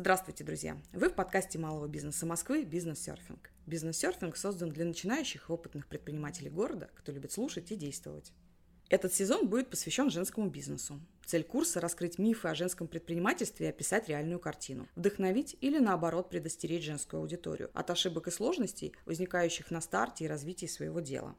Здравствуйте, друзья! Вы в подкасте малого бизнеса Москвы «Бизнес-серфинг». Бизнес-серфинг создан для начинающих и опытных предпринимателей города, кто любит слушать и действовать. Этот сезон будет посвящен женскому бизнесу. Цель курса – раскрыть мифы о женском предпринимательстве и описать реальную картину. Вдохновить или, наоборот, предостеречь женскую аудиторию от ошибок и сложностей, возникающих на старте и развитии своего дела.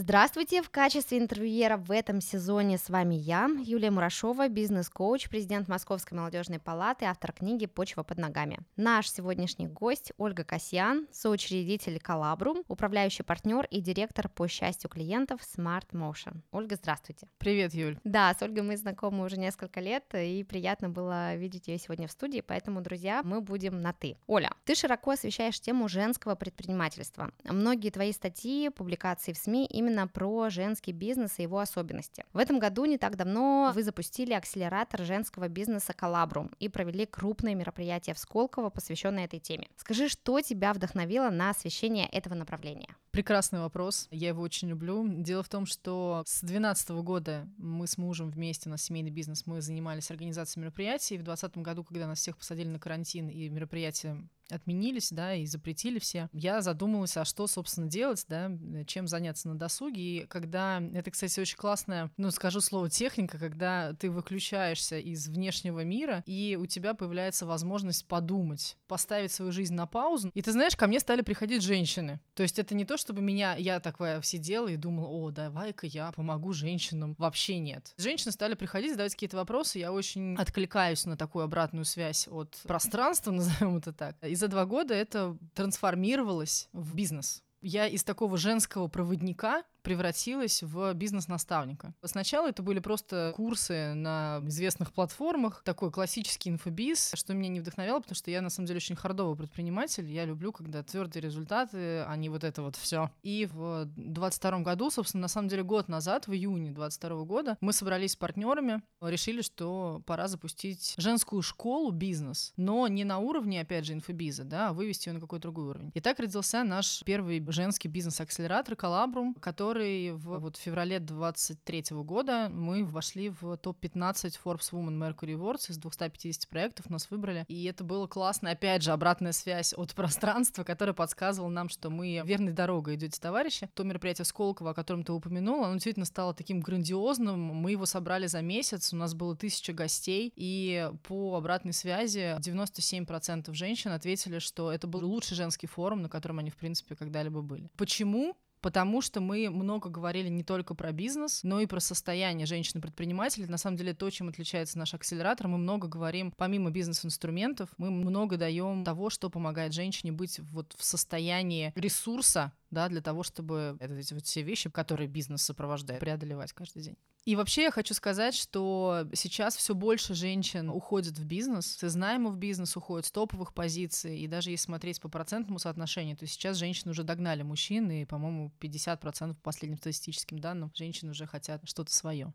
Здравствуйте! В качестве интервьюера в этом сезоне с вами я, Юлия Мурашова, бизнес-коуч, президент Московской молодежной палаты, автор книги «Почва под ногами». Наш сегодняшний гость Ольга Касьян, соучредитель Коллабрум, управляющий партнер и директор по счастью клиентов Smart Motion. Ольга, здравствуйте! Привет, Юль! Да, с Ольгой мы знакомы уже несколько лет, и приятно было видеть ее сегодня в студии, поэтому, друзья, мы будем на «ты». Оля, ты широко освещаешь тему женского предпринимательства. Многие твои статьи, публикации в СМИ именно именно про женский бизнес и его особенности. В этом году не так давно вы запустили акселератор женского бизнеса Коллабрум и провели крупное мероприятие в Сколково, посвященное этой теме. Скажи, что тебя вдохновило на освещение этого направления? Прекрасный вопрос, я его очень люблю. Дело в том, что с 2012 года мы с мужем вместе, у нас семейный бизнес, мы занимались организацией мероприятий. В 2020 году, когда нас всех посадили на карантин и мероприятия отменились, да, и запретили все, я задумалась, а что, собственно, делать, да, чем заняться на досуге. И когда, это, кстати, очень классная, ну, скажу слово техника, когда ты выключаешься из внешнего мира, и у тебя появляется возможность подумать, поставить свою жизнь на паузу. И ты знаешь, ко мне стали приходить женщины. То есть это не то, чтобы меня, я такая сидела и думала, о, давай-ка я помогу женщинам. Вообще нет. Женщины стали приходить, задавать какие-то вопросы, я очень откликаюсь на такую обратную связь от пространства, назовем это так. И за два года это трансформировалось в бизнес. Я из такого женского проводника превратилась в бизнес-наставника. Сначала это были просто курсы на известных платформах, такой классический инфобиз, что меня не вдохновляло, потому что я на самом деле очень хардовый предприниматель, я люблю, когда твердые результаты, а не вот это вот все. И в 22 году, собственно, на самом деле год назад, в июне 22 года, мы собрались с партнерами, решили, что пора запустить женскую школу бизнес, но не на уровне, опять же, инфобиза, да, а вывести ее на какой-то другой уровень. И так родился наш первый женский бизнес-акселератор Коллабрум, который который в вот, феврале 23 года мы вошли в топ-15 Forbes Women Mercury Awards из 250 проектов, нас выбрали. И это было классно. Опять же, обратная связь от пространства, которая подсказывала нам, что мы верной дорогой идете, товарищи. То мероприятие Сколково, о котором ты упомянула, оно действительно стало таким грандиозным. Мы его собрали за месяц, у нас было тысяча гостей, и по обратной связи 97% женщин ответили, что это был лучший женский форум, на котором они, в принципе, когда-либо были. Почему? Потому что мы много говорили не только про бизнес, но и про состояние женщины-предпринимателей. На самом деле то, чем отличается наш акселератор, мы много говорим, помимо бизнес-инструментов, мы много даем того, что помогает женщине быть вот в состоянии ресурса, да, для того, чтобы эти вот все вещи, которые бизнес сопровождает, преодолевать каждый день. И вообще я хочу сказать, что сейчас все больше женщин уходят в бизнес, с в бизнес уходят, с топовых позиций, и даже если смотреть по процентному соотношению, то сейчас женщины уже догнали мужчин, и, по-моему, 50% по последним статистическим данным женщины уже хотят что-то свое.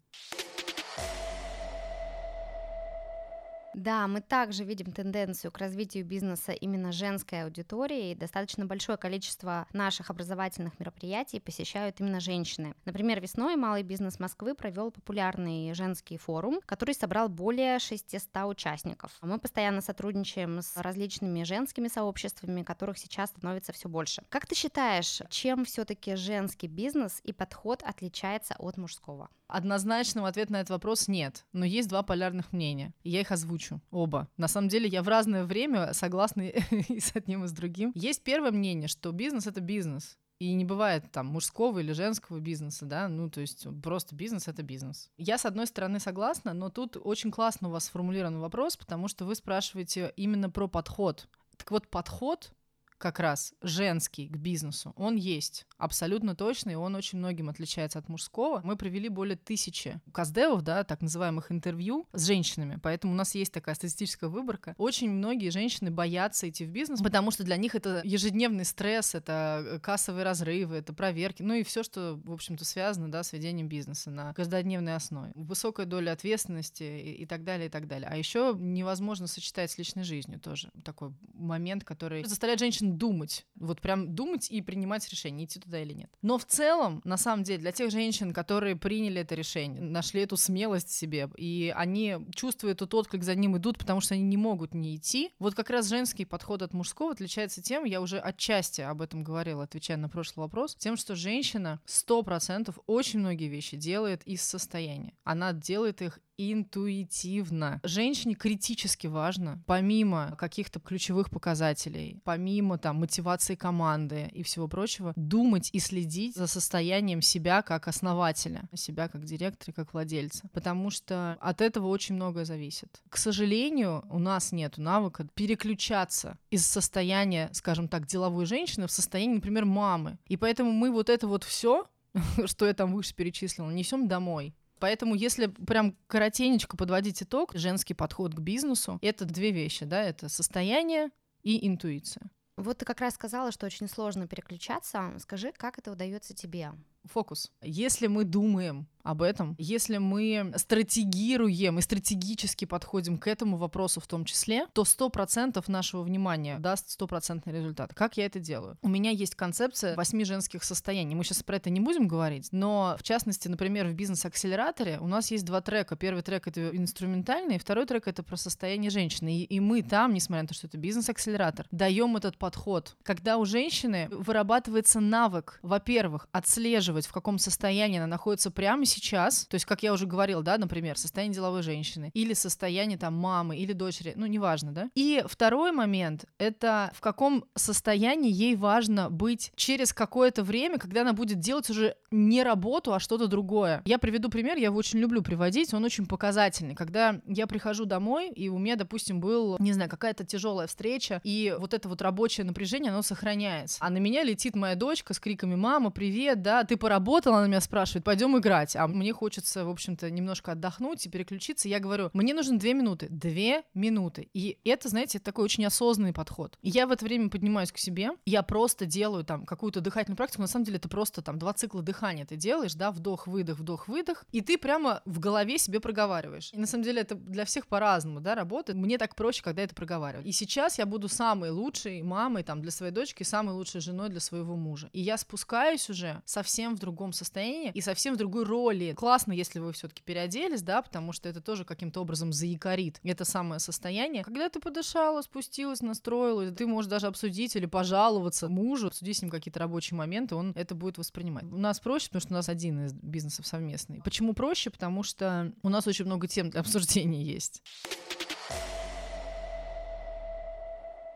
Да, мы также видим тенденцию к развитию бизнеса именно женской аудитории, и достаточно большое количество наших образовательных мероприятий посещают именно женщины. Например, весной Малый бизнес Москвы провел популярный женский форум, который собрал более 600 участников. Мы постоянно сотрудничаем с различными женскими сообществами, которых сейчас становится все больше. Как ты считаешь, чем все-таки женский бизнес и подход отличается от мужского? Однозначного ответа на этот вопрос нет, но есть два полярных мнения, и я их озвучу оба. На самом деле я в разное время согласна и с одним, и с другим. Есть первое мнение, что бизнес — это бизнес, и не бывает там мужского или женского бизнеса, да, ну, то есть просто бизнес — это бизнес. Я, с одной стороны, согласна, но тут очень классно у вас сформулирован вопрос, потому что вы спрашиваете именно про подход. Так вот, подход как раз женский к бизнесу, он есть абсолютно точно, и он очень многим отличается от мужского. Мы провели более тысячи каздевов, да, так называемых интервью с женщинами, поэтому у нас есть такая статистическая выборка. Очень многие женщины боятся идти в бизнес, потому что для них это ежедневный стресс, это э, кассовые разрывы, это проверки, ну и все, что, в общем-то, связано, да, с ведением бизнеса на каждодневной основе. Высокая доля ответственности и, и так далее, и так далее. А еще невозможно сочетать с личной жизнью тоже. Такой момент, который заставляет женщин думать. Вот прям думать и принимать решение, идти туда или нет. Но в целом, на самом деле, для тех женщин, которые приняли это решение, нашли эту смелость себе, и они чувствуют этот отклик, за ним идут, потому что они не могут не идти. Вот как раз женский подход от мужского отличается тем, я уже отчасти об этом говорила, отвечая на прошлый вопрос, тем, что женщина сто процентов очень многие вещи делает из состояния. Она делает их интуитивно. Женщине критически важно, помимо каких-то ключевых показателей, помимо там мотивации команды и всего прочего, думать и следить за состоянием себя как основателя, себя как директора, как владельца. Потому что от этого очень многое зависит. К сожалению, у нас нет навыка переключаться из состояния, скажем так, деловой женщины в состояние, например, мамы. И поэтому мы вот это вот все что я там выше перечислила, несем домой. Поэтому, если прям коротенечко подводить итог, женский подход к бизнесу — это две вещи, да, это состояние и интуиция. Вот ты как раз сказала, что очень сложно переключаться. Скажи, как это удается тебе? Фокус. Если мы думаем об этом. Если мы стратегируем и стратегически подходим к этому вопросу в том числе, то 100% нашего внимания даст стопроцентный результат. Как я это делаю? У меня есть концепция восьми женских состояний. Мы сейчас про это не будем говорить, но в частности, например, в бизнес-акселераторе у нас есть два трека. Первый трек — это инструментальный, второй трек — это про состояние женщины. И, и мы там, несмотря на то, что это бизнес-акселератор, даем этот подход. Когда у женщины вырабатывается навык, во-первых, отслеживать, в каком состоянии она находится прямо сейчас, то есть, как я уже говорила, да, например, состояние деловой женщины, или состояние там мамы, или дочери, ну, неважно, да. И второй момент — это в каком состоянии ей важно быть через какое-то время, когда она будет делать уже не работу, а что-то другое. Я приведу пример, я его очень люблю приводить, он очень показательный. Когда я прихожу домой, и у меня, допустим, был, не знаю, какая-то тяжелая встреча, и вот это вот рабочее напряжение, оно сохраняется. А на меня летит моя дочка с криками «Мама, привет, да, ты поработала?» Она меня спрашивает «Пойдем играть». А мне хочется, в общем-то, немножко отдохнуть и переключиться. Я говорю, мне нужно две минуты. Две минуты. И это, знаете, такой очень осознанный подход. Я в это время поднимаюсь к себе, я просто делаю там какую-то дыхательную практику. На самом деле это просто там два цикла дыхания ты делаешь, да, вдох-выдох, вдох-выдох, и ты прямо в голове себе проговариваешь. И на самом деле это для всех по-разному, да, работает. Мне так проще, когда это проговариваю. И сейчас я буду самой лучшей мамой там для своей дочки, самой лучшей женой для своего мужа. И я спускаюсь уже совсем в другом состоянии и совсем в другой роли. Классно, если вы все-таки переоделись, да, потому что это тоже каким-то образом заякорит это самое состояние. Когда ты подышала, спустилась, настроилась, ты можешь даже обсудить или пожаловаться мужу, обсудить с ним какие-то рабочие моменты, он это будет воспринимать. У нас проще, потому что у нас один из бизнесов совместный. Почему проще? Потому что у нас очень много тем для обсуждения есть.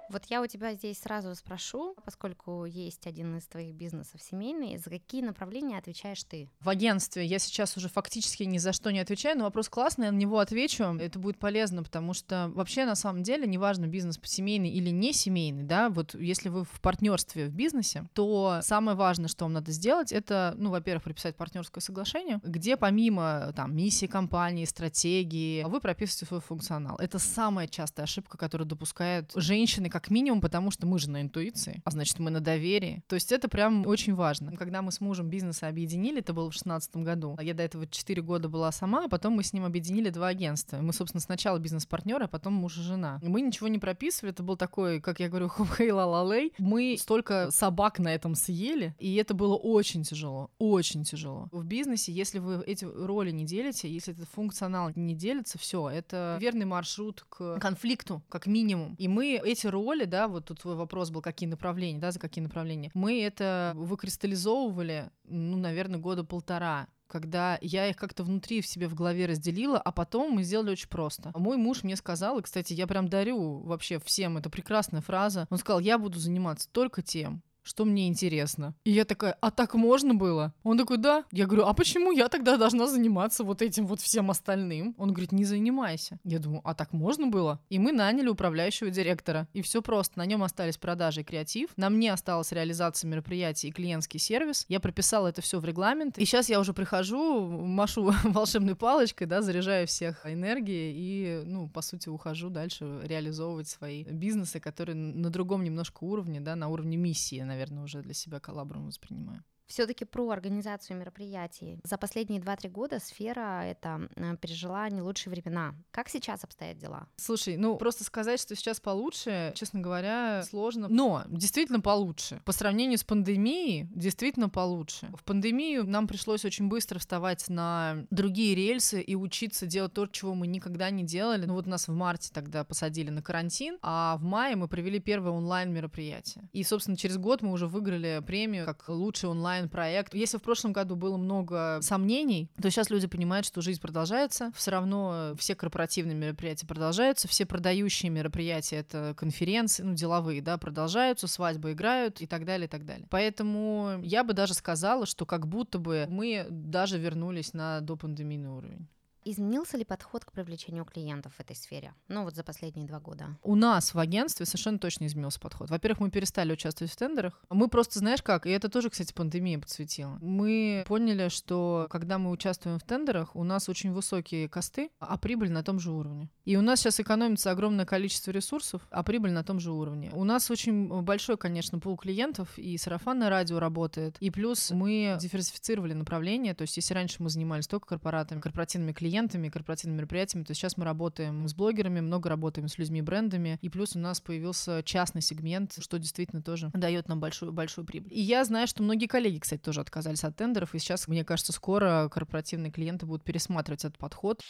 Вот я у тебя здесь сразу спрошу, поскольку есть один из твоих бизнесов семейный, за какие направления отвечаешь ты? В агентстве я сейчас уже фактически ни за что не отвечаю, но вопрос классный, я на него отвечу. Это будет полезно, потому что вообще на самом деле, неважно, бизнес семейный или не семейный, да, вот если вы в партнерстве в бизнесе, то самое важное, что вам надо сделать, это, ну, во-первых, прописать партнерское соглашение, где помимо там миссии компании, стратегии, вы прописываете свой функционал. Это самая частая ошибка, которую допускают женщины, как минимум, потому что мы же на интуиции, а значит, мы на доверии. То есть это прям очень важно. Когда мы с мужем бизнесы объединили, это было в шестнадцатом году, я до этого 4 года была сама, а потом мы с ним объединили два агентства. Мы, собственно, сначала бизнес-партнеры, а потом муж и жена. Мы ничего не прописывали, это был такой, как я говорю, хей ла ла Мы столько собак на этом съели, и это было очень тяжело, очень тяжело. В бизнесе, если вы эти роли не делите, если этот функционал не делится, все, это верный маршрут к конфликту, как минимум. И мы эти роли роли, да, вот тут твой вопрос был, какие направления, да, за какие направления, мы это выкристаллизовывали, ну, наверное, года полтора когда я их как-то внутри в себе в голове разделила, а потом мы сделали очень просто. Мой муж мне сказал, и, кстати, я прям дарю вообще всем, это прекрасная фраза, он сказал, я буду заниматься только тем, что мне интересно. И я такая, а так можно было? Он такой, да. Я говорю, а почему я тогда должна заниматься вот этим вот всем остальным? Он говорит, не занимайся. Я думаю, а так можно было? И мы наняли управляющего директора. И все просто. На нем остались продажи и креатив. На мне осталась реализация мероприятий и клиентский сервис. Я прописала это все в регламент. И сейчас я уже прихожу, машу волшебной палочкой, да, заряжаю всех энергией и, ну, по сути, ухожу дальше реализовывать свои бизнесы, которые на другом немножко уровне, да, на уровне миссии, наверное, наверное, уже для себя коллабором воспринимаю. Все-таки про организацию мероприятий. За последние 2-3 года сфера это э, пережила не лучшие времена. Как сейчас обстоят дела? Слушай, ну просто сказать, что сейчас получше, честно говоря, сложно. Но действительно получше. По сравнению с пандемией, действительно получше. В пандемию нам пришлось очень быстро вставать на другие рельсы и учиться делать то, чего мы никогда не делали. Ну вот нас в марте тогда посадили на карантин, а в мае мы провели первое онлайн мероприятие. И, собственно, через год мы уже выиграли премию как лучший онлайн онлайн-проект. Если в прошлом году было много сомнений, то сейчас люди понимают, что жизнь продолжается. Все равно все корпоративные мероприятия продолжаются, все продающие мероприятия, это конференции, ну, деловые, да, продолжаются, свадьбы играют и так далее, и так далее. Поэтому я бы даже сказала, что как будто бы мы даже вернулись на допандемийный уровень. Изменился ли подход к привлечению клиентов в этой сфере? Ну вот за последние два года. У нас в агентстве совершенно точно изменился подход. Во-первых, мы перестали участвовать в тендерах. Мы просто, знаешь как, и это тоже, кстати, пандемия подсветила. Мы поняли, что когда мы участвуем в тендерах, у нас очень высокие косты, а прибыль на том же уровне. И у нас сейчас экономится огромное количество ресурсов, а прибыль на том же уровне. У нас очень большой, конечно, пул клиентов, и сарафанное радио работает. И плюс мы диверсифицировали направление, то есть если раньше мы занимались только корпоратами, корпоративными клиентами, клиентами, корпоративными мероприятиями. То есть сейчас мы работаем с блогерами, много работаем с людьми, брендами, и плюс у нас появился частный сегмент, что действительно тоже дает нам большую, большую прибыль. И я знаю, что многие коллеги, кстати, тоже отказались от тендеров, и сейчас, мне кажется, скоро корпоративные клиенты будут пересматривать этот подход.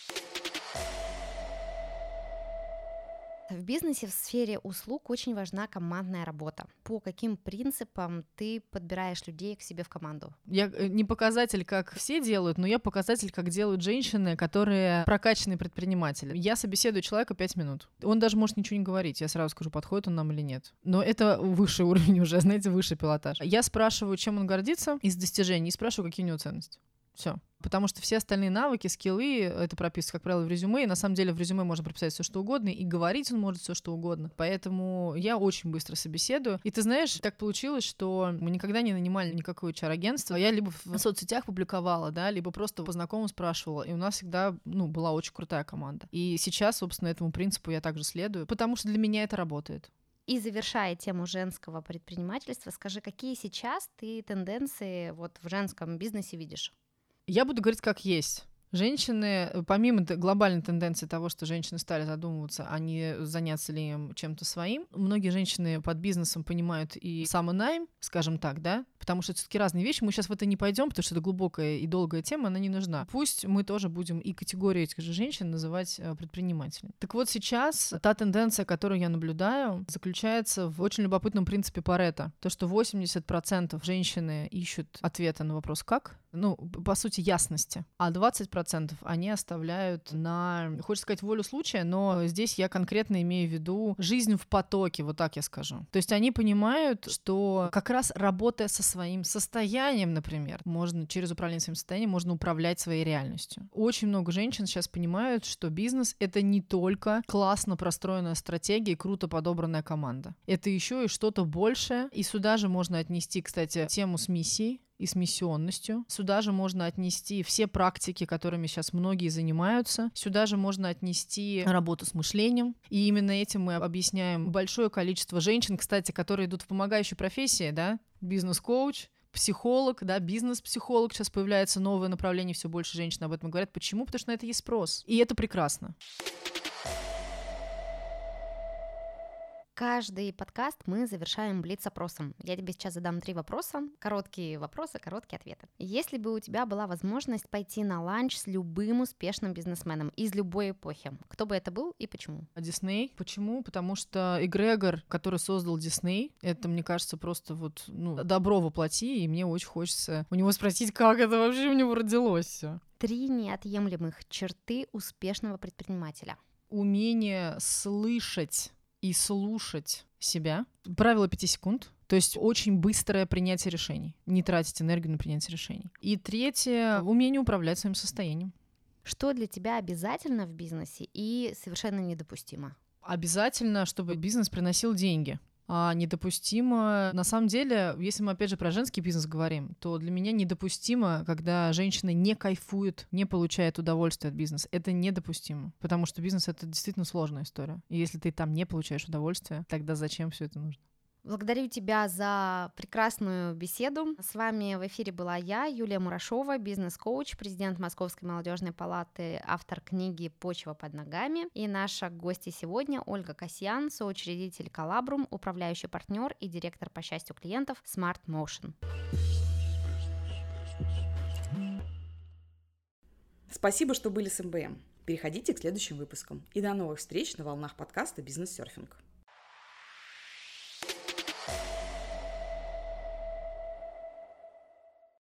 В бизнесе в сфере услуг очень важна командная работа. По каким принципам ты подбираешь людей к себе в команду? Я э, не показатель, как все делают, но я показатель, как делают женщины, которые прокачанные предприниматели. Я собеседую человека 5 минут. Он даже может ничего не говорить. Я сразу скажу, подходит он нам или нет. Но это высший уровень уже, знаете, высший пилотаж. Я спрашиваю, чем он гордится из достижений, и спрашиваю, какие у него ценности. Все. Потому что все остальные навыки, скиллы, это прописывается, как правило, в резюме. И на самом деле в резюме можно прописать все, что угодно, и говорить он может все, что угодно. Поэтому я очень быстро собеседую. И ты знаешь, так получилось, что мы никогда не нанимали никакое HR-агентство. Я либо в соцсетях публиковала, да, либо просто по знакомым спрашивала. И у нас всегда, ну, была очень крутая команда. И сейчас, собственно, этому принципу я также следую, потому что для меня это работает. И завершая тему женского предпринимательства, скажи, какие сейчас ты тенденции вот в женском бизнесе видишь? Я буду говорить как есть. Женщины, э, помимо глобальной тенденции того, что женщины стали задумываться, а не заняться ли им чем-то своим, многие женщины под бизнесом понимают и самонайм, скажем так, да, потому что это все-таки разные вещи. Мы сейчас в это не пойдем, потому что это глубокая и долгая тема, она не нужна. Пусть мы тоже будем и категорию этих же женщин называть э, предпринимателями. Так вот сейчас та тенденция, которую я наблюдаю, заключается в очень любопытном принципе Парета. То, что 80% женщины ищут ответа на вопрос «как?», ну, по сути, ясности, а 20% они оставляют на, хочется сказать, волю случая, но здесь я конкретно имею в виду жизнь в потоке, вот так я скажу. То есть они понимают, что как раз работая со своим состоянием, например, можно через управление своим состоянием можно управлять своей реальностью. Очень много женщин сейчас понимают, что бизнес — это не только классно простроенная стратегия и круто подобранная команда. Это еще и что-то большее, и сюда же можно отнести, кстати, тему с миссией, и с миссионностью. Сюда же можно отнести все практики, которыми сейчас многие занимаются. Сюда же можно отнести работу с мышлением. И именно этим мы объясняем большое количество женщин, кстати, которые идут в помогающие профессии, да, бизнес-коуч, психолог, да, бизнес-психолог. Сейчас появляется новое направление, все больше женщин об этом говорят. Почему? Потому что на это есть спрос. И это прекрасно. Каждый подкаст мы завершаем блиц-опросом. Я тебе сейчас задам три вопроса, короткие вопросы, короткие ответы. Если бы у тебя была возможность пойти на ланч с любым успешным бизнесменом из любой эпохи, кто бы это был и почему? Дисней. Почему? Потому что Эгрегор, который создал Дисней, это, мне кажется, просто вот ну, добро воплоти, и мне очень хочется у него спросить, как это вообще у него родилось все. Три неотъемлемых черты успешного предпринимателя. Умение слышать и слушать себя. Правило 5 секунд. То есть очень быстрое принятие решений. Не тратить энергию на принятие решений. И третье — умение управлять своим состоянием. Что для тебя обязательно в бизнесе и совершенно недопустимо? Обязательно, чтобы бизнес приносил деньги а, недопустимо. На самом деле, если мы опять же про женский бизнес говорим, то для меня недопустимо, когда женщины не кайфуют, не получают удовольствие от бизнеса. Это недопустимо, потому что бизнес это действительно сложная история. И если ты там не получаешь удовольствие, тогда зачем все это нужно? Благодарю тебя за прекрасную беседу. С вами в эфире была я, Юлия Мурашова, бизнес-коуч, президент Московской молодежной палаты, автор книги «Почва под ногами». И наша гостья сегодня Ольга Касьян, соучредитель Коллабрум, управляющий партнер и директор по счастью клиентов Smart Motion. Спасибо, что были с МБМ. Переходите к следующим выпускам. И до новых встреч на волнах подкаста «Бизнес-серфинг».